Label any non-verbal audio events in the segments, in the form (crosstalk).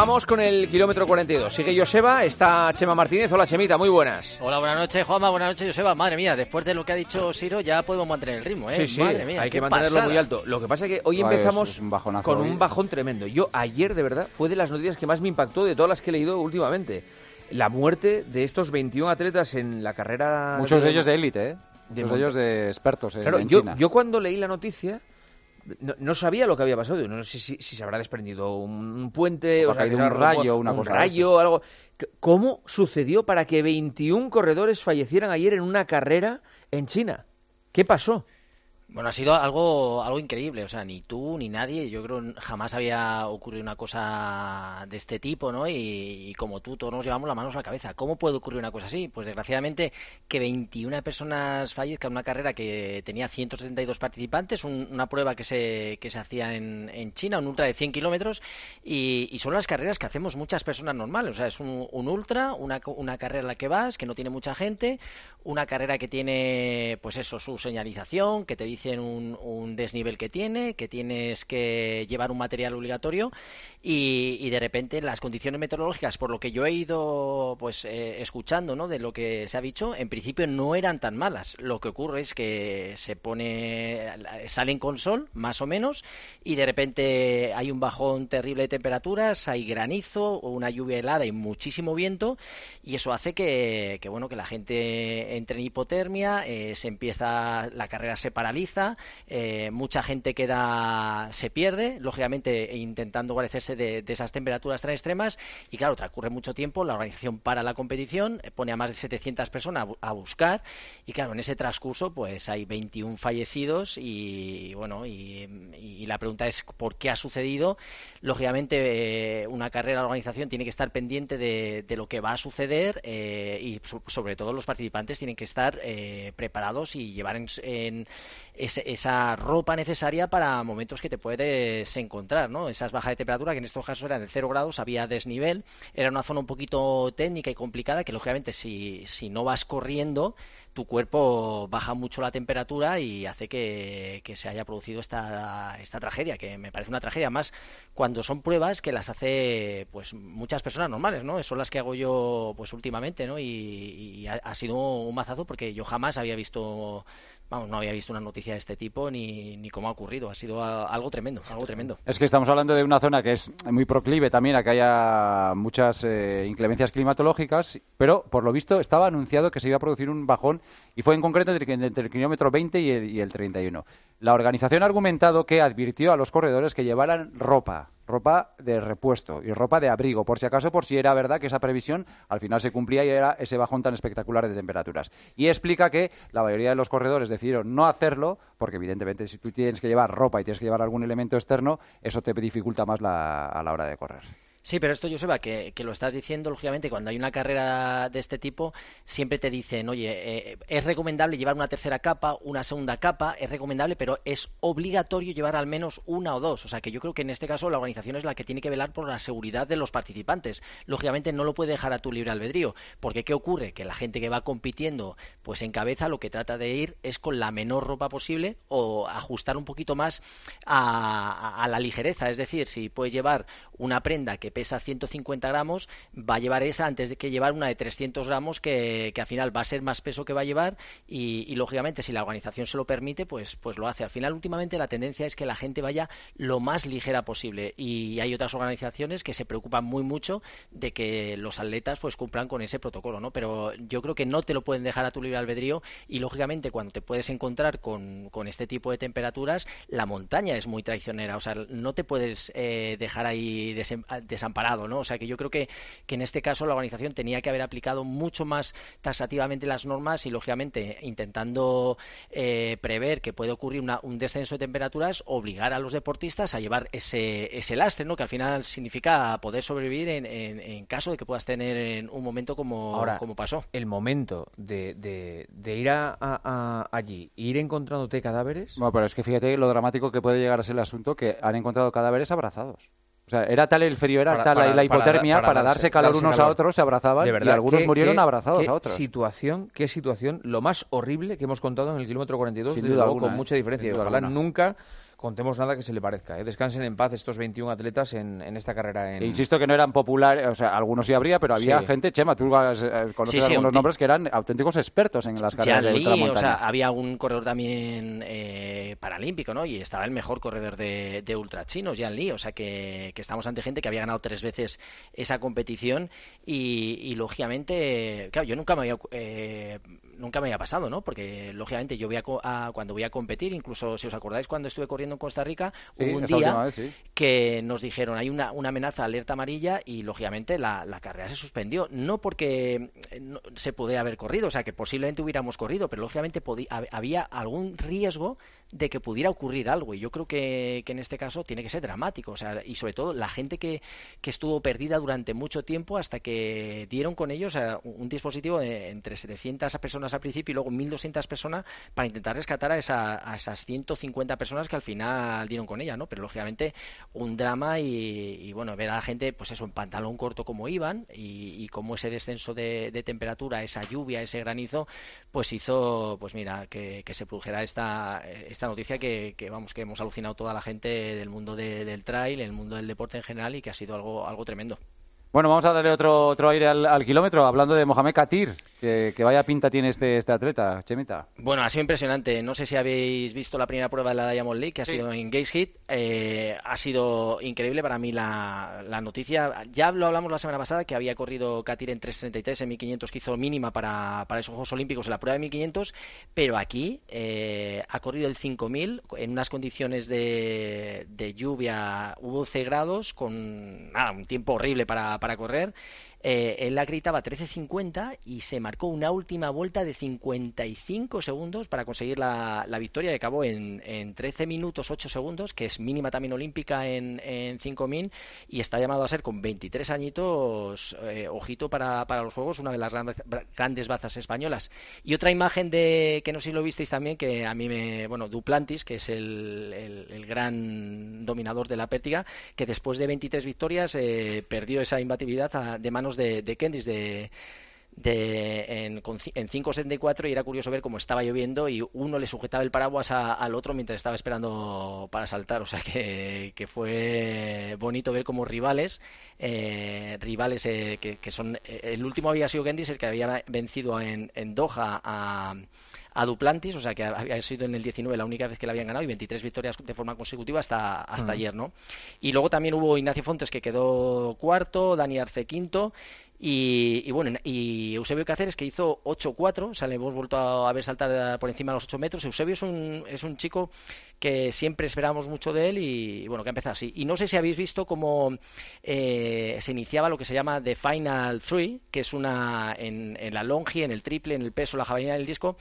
Vamos con el kilómetro 42. Sigue Joseba, está Chema Martínez. Hola Chemita, muy buenas. Hola, buenas noches Juanma, buenas noches Joseba. Madre mía, después de lo que ha dicho Siro ya podemos mantener el ritmo, ¿eh? Sí, sí, Madre mía, hay que mantenerlo pasada. muy alto. Lo que pasa es que hoy empezamos un con hoy. un bajón tremendo. Yo ayer, de verdad, fue de las noticias que más me impactó de todas las que he leído últimamente. La muerte de estos 21 atletas en la carrera... Muchos de ellos de élite, ¿eh? de Muchos de ellos de expertos en, Claro, en yo, China. yo cuando leí la noticia no, no sabía lo que había pasado. No sé si, si se habrá desprendido un puente O o ha caído un rayo, roto una un cosa rayo, algo. ¿Cómo sucedió para que 21 corredores fallecieran ayer en una carrera en China? ¿Qué pasó? Bueno, ha sido algo, algo increíble, o sea, ni tú ni nadie, yo creo jamás había ocurrido una cosa de este tipo, ¿no? Y, y como tú, todos nos llevamos las manos a la cabeza. ¿Cómo puede ocurrir una cosa así? Pues desgraciadamente que 21 personas fallezcan en una carrera que tenía 172 participantes, un- una prueba que se, que se hacía en, en China, un ultra de 100 kilómetros, y, son las carreras que hacemos muchas personas normales, o sea, es un, un ultra, una, una carrera en la que vas, que no tiene mucha gente, una carrera que tiene, pues eso, su señalización, que te dicen un, desnivel que tiene, que tienes que llevar un material obligatorio y, de repente las condiciones meteorológicas, por lo que yo he ido pues eh, escuchando, ¿no? De lo que se ha dicho, en principio no eran tan malas. Lo que ocurre es que se pone, salen con sol, más o menos, y de repente hay un bajón terrible de temperaturas, hay granizo, una lluvia helada y muchísimo viento, y eso hace que, que, bueno, que la gente entre en hipotermia, eh, se empieza, la carrera se paraliza, eh, mucha gente queda, se pierde, lógicamente intentando guarecerse de, esas temperaturas tan extremas, y claro, transcurre mucho tiempo, la organización para la competición, eh, pone a más de 700 personas a, bu- a buscar, y claro, en ese transcurso pues hay 21 fallecidos y bueno, y, y la pregunta es ¿por qué ha sucedido? Lógicamente eh, una carrera, la organización tiene que estar pendiente de, lo que va a suceder y so- sobre todo los participantes tienen que estar preparados y llevar en esa ropa necesaria para momentos que te puedes encontrar, ¿no? Esas bajas de temperatura que en estos casos eran de 0 grados, había desnivel, era una zona un poquito técnica y complicada que lógicamente si, si no vas corriendo tu cuerpo baja mucho la temperatura y hace que, que se haya producido esta, esta tragedia, que me parece una tragedia más cuando son pruebas que las hace pues muchas personas normales, ¿no? Son las que hago yo pues últimamente, ¿no? Y, y ha, ha sido un mazazo porque yo jamás había visto, vamos, no había visto una noticia de este tipo ni, ni cómo ha ocurrido. Ha sido algo tremendo, algo tremendo. Es que estamos hablando de una zona que es muy proclive también a que haya muchas eh, inclemencias climatológicas, pero por lo visto estaba anunciado que se iba a producir un bajón y fue en concreto entre, entre el kilómetro 20 y el, y el 31. La organización ha argumentado que advirtió a los corredores que llevaran ropa, ropa de repuesto y ropa de abrigo, por si acaso, por si era verdad que esa previsión al final se cumplía y era ese bajón tan espectacular de temperaturas. Y explica que la mayoría de los corredores decidieron no hacerlo, porque evidentemente si tú tienes que llevar ropa y tienes que llevar algún elemento externo, eso te dificulta más la- a la hora de correr. Sí, pero esto, Joseba, que, que lo estás diciendo, lógicamente, cuando hay una carrera de este tipo, siempre te dicen, oye, eh, es recomendable llevar una tercera capa, una segunda capa, es recomendable, pero es obligatorio llevar al menos una o dos. O sea, que yo creo que en este caso la organización es la que tiene que velar por la seguridad de los participantes. Lógicamente no lo puede dejar a tu libre albedrío, porque ¿qué ocurre? Que la gente que va compitiendo, pues en cabeza lo que trata de ir es con la menor ropa posible o ajustar un poquito más a, a- a la ligereza. Es decir, si puedes llevar una prenda que pesa 150 gramos, va a llevar esa antes de que llevar una de 300 gramos que, que al final va a ser más peso que va a llevar y, lógicamente si la organización se lo permite, pues, pues lo hace. Al final últimamente la tendencia es que la gente vaya lo más ligera posible y hay otras organizaciones que se preocupan muy mucho de que los atletas pues cumplan con ese protocolo, ¿no? Pero yo creo que no te lo pueden dejar a tu libre albedrío y lógicamente cuando te puedes encontrar con, con este tipo de temperaturas, la montaña es muy traicionera, o sea, no te puedes eh, dejar ahí desem- desamparado, ¿no? O sea, que yo creo que, que en este caso la organización tenía que haber aplicado mucho más taxativamente las normas y lógicamente intentando eh, prever que puede ocurrir una- un descenso de temperaturas, obligar a los deportistas a llevar ese, ese lastre, ¿no? Que al final significa poder sobrevivir en, en- en caso de que puedas tener en un momento como, Ahora, como pasó. el momento de, de- de ir a, a- a- allí, ir encontrándote cadáveres. Bueno, pero es que fíjate lo dramático que puede llegar a ser el asunto que han encontrado cadáveres abrazados. O sea, era tal el frío, era Para- tal la- para- la para- hipotermia, para, para darse darse- calor darse unos a otros, se abrazaban De y algunos qué- murieron qué- abrazados qué a otros. situación, qué situación, lo más horrible que hemos contado en el kilómetro 42, Sin duda luego, alguna, con ¿eh? mucha diferencia. Ojalá alguna. nunca contemos nada que se le parezca. ¿eh? Descansen en paz estos 21 atletas en, esta carrera. En... insisto que no eran populares, o sea, algunos sí habría, pero había gente, Chema, tú eh, conoces algunos nombres que eran auténticos expertos en las carreras de ultramontaña. o sea, había un corredor también eh, paralímpico, ¿no? Y estaba el mejor corredor de, de ultra chinos, Jan Lee, o sea que, estamos ante gente que había ganado tres veces esa competición y, lógicamente, claro, yo nunca me había nunca me había pasado, ¿no? Porque lógicamente yo voy a, cuando voy a competir, incluso si os acordáis cuando estuve corriendo en Costa Rica, hubo un día que nos dijeron hay una, una, amenaza alerta amarilla y lógicamente la, la carrera se suspendió. No porque eh, se pudiera haber corrido, o sea que posiblemente hubiéramos corrido, pero lógicamente había algún riesgo de que pudiera ocurrir algo. Y yo creo que, en este caso tiene que ser dramático. O sea, y sobre todo la gente que, que estuvo perdida durante mucho tiempo hasta que dieron con ellos un dispositivo de entre 700 personas al principio y luego 1.200 personas para intentar rescatar a, esa, a esas 150 personas que al final dieron con ella, ¿no? Pero lógicamente un drama y, bueno, ver a la gente, pues eso, en pantalón corto como iban y, y cómo ese descenso de, temperatura, esa lluvia, ese granizo, pues hizo, pues mira, que, que se produjera esta noticia que, vamos que hemos alucinado toda la gente del mundo del trail, el mundo del deporte en general y que ha sido algo algo tremendo. Bueno, vamos a darle otro, otro aire al, kilómetro, hablando de Mohamed Katir, que, vaya pinta tiene este, este atleta, Chemita. Bueno, ha sido impresionante. No sé si habéis visto la primera prueba de la Diamond League, que ha sido en Gates Hit. Eh, ha sido increíble para mí la, noticia. Ya lo hablamos la semana pasada, que había corrido Katir en 3.33 en 1500, que hizo mínima para, para esos Juegos Olímpicos en la prueba de 1500, pero aquí eh, ha corrido el 5000 en unas condiciones de, de lluvia, hubo 11 grados, con nada, un tiempo horrible para para correr eh, él la gritaba 13.50 y se marcó una última vuelta de 55 segundos para conseguir la, victoria. Acabó en, en 13 minutos 8 segundos, que es mínima también olímpica en, en 5.000 y está llamado a ser con 23 añitos, eh, ojito para, para, los Juegos, una de las grandes, grandes bazas españolas. Y otra imagen de que no sé si lo visteis también, que a mí me, bueno, Duplantis, que es el, el, gran dominador de la pértiga, que después de 23 victorias eh, perdió esa imbatibilidad de manos de, de de, de, en, en 5.74 y era curioso ver cómo estaba lloviendo y uno le sujetaba el paraguas al otro mientras estaba esperando para saltar. O sea que, que fue bonito ver como rivales, eh, rivales eh, que, que, son... Eh, el último había sido Gendis, el que había vencido en, en Doha a a Duplantis, o sea que había sido en el 19 la única vez que le habían ganado y 23 victorias de forma consecutiva hasta, hasta mm. ayer, ¿no? Y luego también hubo Ignacio Fontes que quedó cuarto, Dani Arce quinto y, bueno, y Eusebio Cáceres que hizo 8-4, o sea, le hemos vuelto a ver saltar por encima de los 8 metros. Eusebio es un, es un chico que siempre esperamos mucho de él y, bueno, que ha empezado así. Y no sé si habéis visto cómo eh, se iniciaba lo que se llama The Final Three, que es una en, en la longi, en el triple, en el peso, la jabalina del disco,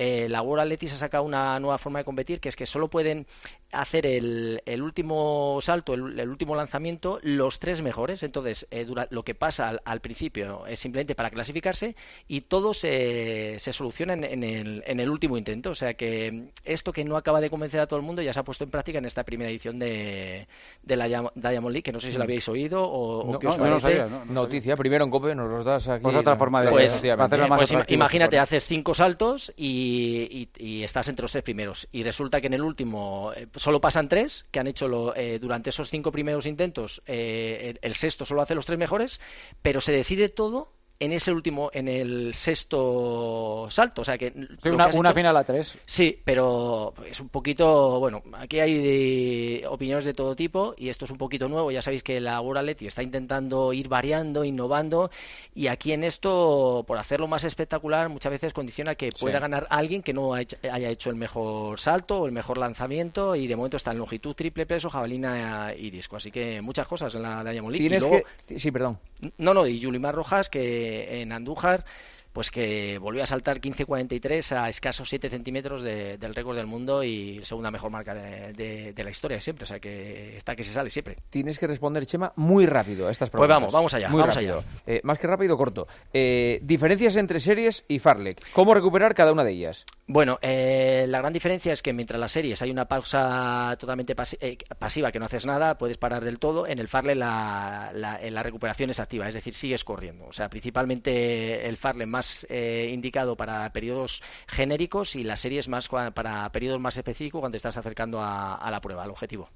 eh, la World Athletics ha sacado una nueva forma de competir, que es que solo pueden hacer el, el último salto, el, último lanzamiento, los tres mejores. Entonces, eh, lo que pasa al, principio es simplemente para clasificarse y todo se, se soluciona en, el, en, el, último intento. O sea que esto que no acaba de convencer a todo el mundo ya se ha puesto en práctica en esta primera edición de, de la Diamond League, que no sé si lo habéis oído o, qué os parece. Noticia, primero en COPE, nos los das aquí. Pues otra forma de pues, pues imagínate, haces cinco saltos y y, estás entre los tres primeros. Y resulta que en el último eh, solo pasan tres, que han hecho eh, durante esos cinco primeros intentos, eh, el, el, sexto solo hace los tres mejores, pero se decide todo en ese último, en el sexto salto. O sea que. una, final a tres. Sí, pero es un poquito. Bueno, aquí hay opiniones de todo tipo y esto es un poquito nuevo. Ya sabéis que la World está intentando ir variando, innovando y aquí en esto, por hacerlo más espectacular, muchas veces condiciona que pueda ganar alguien que no haya hecho el mejor salto o el mejor lanzamiento y de momento está en longitud, triple peso, jabalina y disco. Así que muchas cosas en la, Diamond League. Sí, perdón. No, no, y Yulimar Rojas que en Andújar pues que volvió a saltar 15.43 a escasos 7 centímetros del récord del mundo y segunda mejor marca de, la historia siempre, o sea que está que se sale siempre. Tienes que responder, Chema, muy rápido a estas preguntas. Pues vamos, vamos allá, vamos allá. Eh, más que rápido, corto. Eh, diferencias entre series y Farlek. ¿Cómo recuperar cada una de ellas? Bueno, eh, la gran diferencia es que mientras las series hay una pausa totalmente pasiva, que no haces nada, puedes parar del todo. En el Farlek la, la recuperación es activa, es decir, sigues corriendo. O sea, principalmente el Farlek más eh, indicado para periodos genéricos y la serie es más para periodos más específicos cuando estás acercando a la prueba, al objetivo.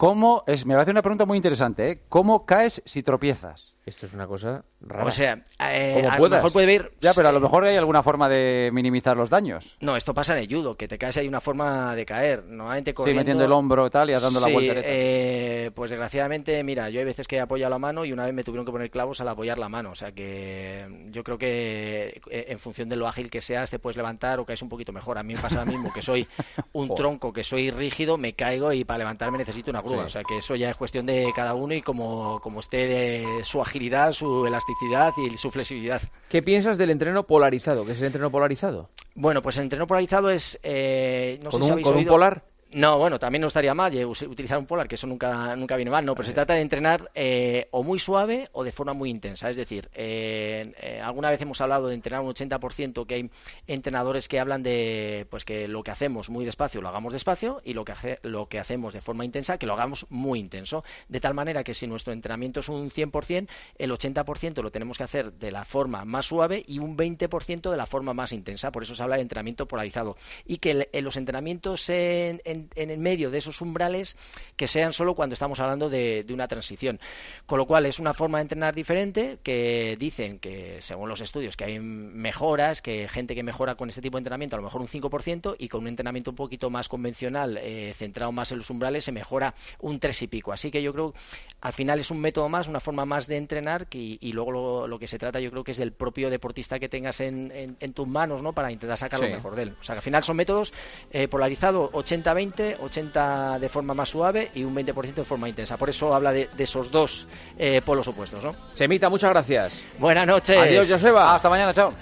¿Cómo es? Me parece una pregunta muy interesante. ¿eh? ¿Cómo caes si tropiezas? Esto es una cosa rara. O sea, eh, a lo mejor puede ver. Ya, pero a lo mejor hay alguna forma de minimizar los daños. No, esto pasa en el judo, que te caes hay una forma de caer. Normalmente corriendo. Sí, metiendo el hombro y tal y dando la vuelta. Eh, pues desgraciadamente, mira, yo hay veces que he apoyado la mano y una vez me tuvieron que poner clavos al apoyar la mano. O sea que yo creo que eh, en función de lo ágil que seas, te puedes levantar o caes un poquito mejor. A mí me pasa lo mismo, que soy (laughs) un tronco, que soy rígido, me caigo y para levantarme necesito una grúa. O sea que eso ya es cuestión de cada uno y como, como esté de su agilidad, su elasticidad y su flexibilidad. ¿Qué piensas del entreno polarizado? ¿Qué es el entreno polarizado? Bueno, pues el entreno polarizado es... Eh, no ¿Con, sé un, ¿con un polar? No, bueno, también no estaría mal utilizar un polar, que eso nunca, nunca viene mal, no, pero se trata de entrenar eh, o muy suave o de forma muy intensa. Es decir, eh, eh, alguna vez hemos hablado de entrenar un 80%, que hay entrenadores que hablan de pues que lo que hacemos muy despacio lo hagamos despacio y lo que, hace, lo que hacemos de forma intensa que lo hagamos muy intenso. De tal manera que si nuestro entrenamiento es un 100%, el 80% lo tenemos que hacer de la forma más suave y un 20% de la forma más intensa. Por eso se habla de entrenamiento polarizado. Y que los entrenamientos en en, el medio de esos umbrales que sean solo cuando estamos hablando de, una transición. Con lo cual es una forma de entrenar diferente que dicen que, según los estudios, que hay mejoras, que gente que mejora con este tipo de entrenamiento a lo mejor un 5% y con un entrenamiento un poquito más convencional, eh, centrado más en los umbrales, se mejora un 3 y pico. Así que yo creo al final es un método más, una forma más de entrenar y, luego lo, que se trata yo creo que es del propio deportista que tengas en, tus manos ¿no? para intentar sacar lo mejor de él. O sea que al final son métodos eh, polarizados 80-20 80 de forma más suave y un 20% de forma intensa. Por eso habla de, esos dos eh, polos opuestos, ¿no? Semita, muchas gracias. Buenas noches. Adiós, Joseba. Hasta mañana, chao.